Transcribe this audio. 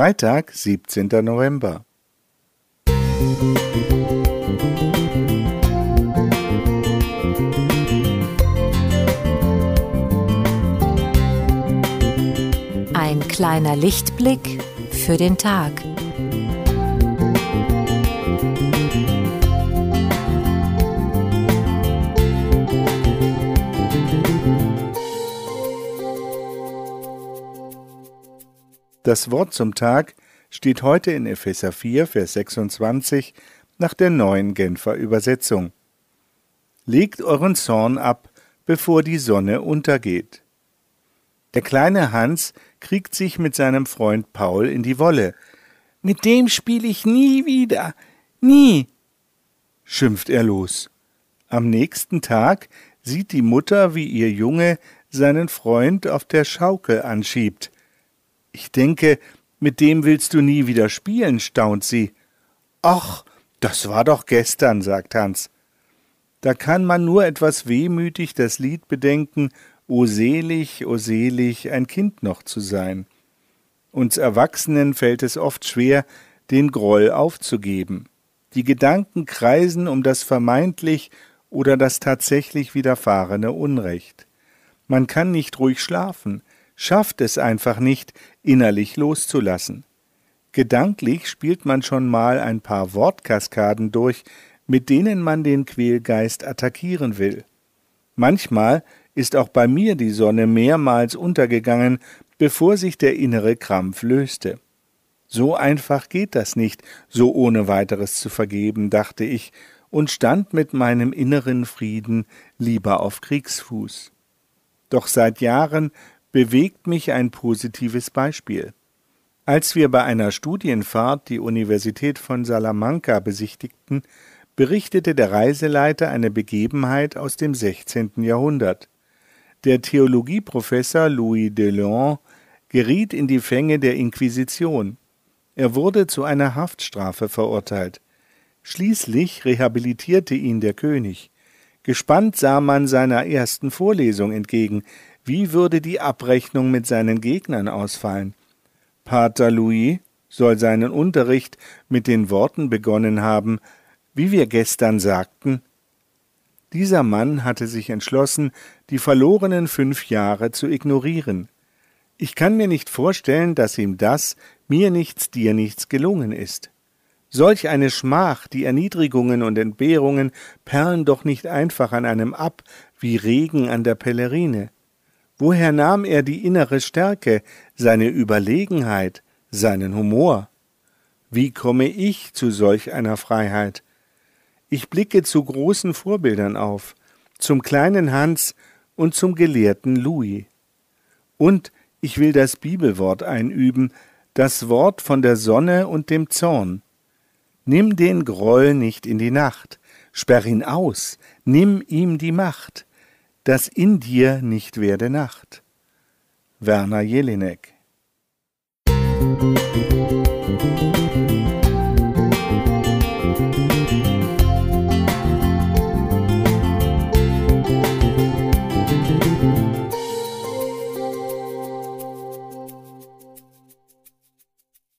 Freitag, 17. November. Ein kleiner Lichtblick für den Tag. Das Wort zum Tag steht heute in Epheser 4, Vers 26 nach der neuen Genfer Übersetzung. Legt euren Zorn ab, bevor die Sonne untergeht. Der kleine Hans kriegt sich mit seinem Freund Paul in die Wolle. Mit dem spiele ich nie wieder. Nie. schimpft er los. Am nächsten Tag sieht die Mutter, wie ihr Junge seinen Freund auf der Schaukel anschiebt. Ich denke, mit dem willst du nie wieder spielen, staunt sie. Ach, das war doch gestern, sagt Hans. Da kann man nur etwas wehmütig das Lied bedenken, O selig, o selig, ein Kind noch zu sein. Uns Erwachsenen fällt es oft schwer, den Groll aufzugeben. Die Gedanken kreisen um das vermeintlich oder das tatsächlich widerfahrene Unrecht. Man kann nicht ruhig schlafen, schafft es einfach nicht, innerlich loszulassen. Gedanklich spielt man schon mal ein paar Wortkaskaden durch, mit denen man den Quälgeist attackieren will. Manchmal ist auch bei mir die Sonne mehrmals untergegangen, bevor sich der innere Krampf löste. So einfach geht das nicht, so ohne weiteres zu vergeben, dachte ich, und stand mit meinem inneren Frieden lieber auf Kriegsfuß. Doch seit Jahren bewegt mich ein positives Beispiel. Als wir bei einer Studienfahrt die Universität von Salamanca besichtigten, berichtete der Reiseleiter eine Begebenheit aus dem 16. Jahrhundert. Der Theologieprofessor Louis Delon geriet in die Fänge der Inquisition. Er wurde zu einer Haftstrafe verurteilt. Schließlich rehabilitierte ihn der König. Gespannt sah man seiner ersten Vorlesung entgegen, wie würde die Abrechnung mit seinen Gegnern ausfallen? Pater Louis soll seinen Unterricht mit den Worten begonnen haben, wie wir gestern sagten. Dieser Mann hatte sich entschlossen, die verlorenen fünf Jahre zu ignorieren. Ich kann mir nicht vorstellen, dass ihm das, mir nichts, dir nichts gelungen ist. Solch eine Schmach, die Erniedrigungen und Entbehrungen perlen doch nicht einfach an einem ab wie Regen an der Pellerine. Woher nahm er die innere Stärke, seine Überlegenheit, seinen Humor? Wie komme ich zu solch einer Freiheit? Ich blicke zu großen Vorbildern auf, zum kleinen Hans und zum gelehrten Louis. Und ich will das Bibelwort einüben, das Wort von der Sonne und dem Zorn. Nimm den Groll nicht in die Nacht, sperr ihn aus, nimm ihm die Macht dass in dir nicht werde Nacht. Werner Jelinek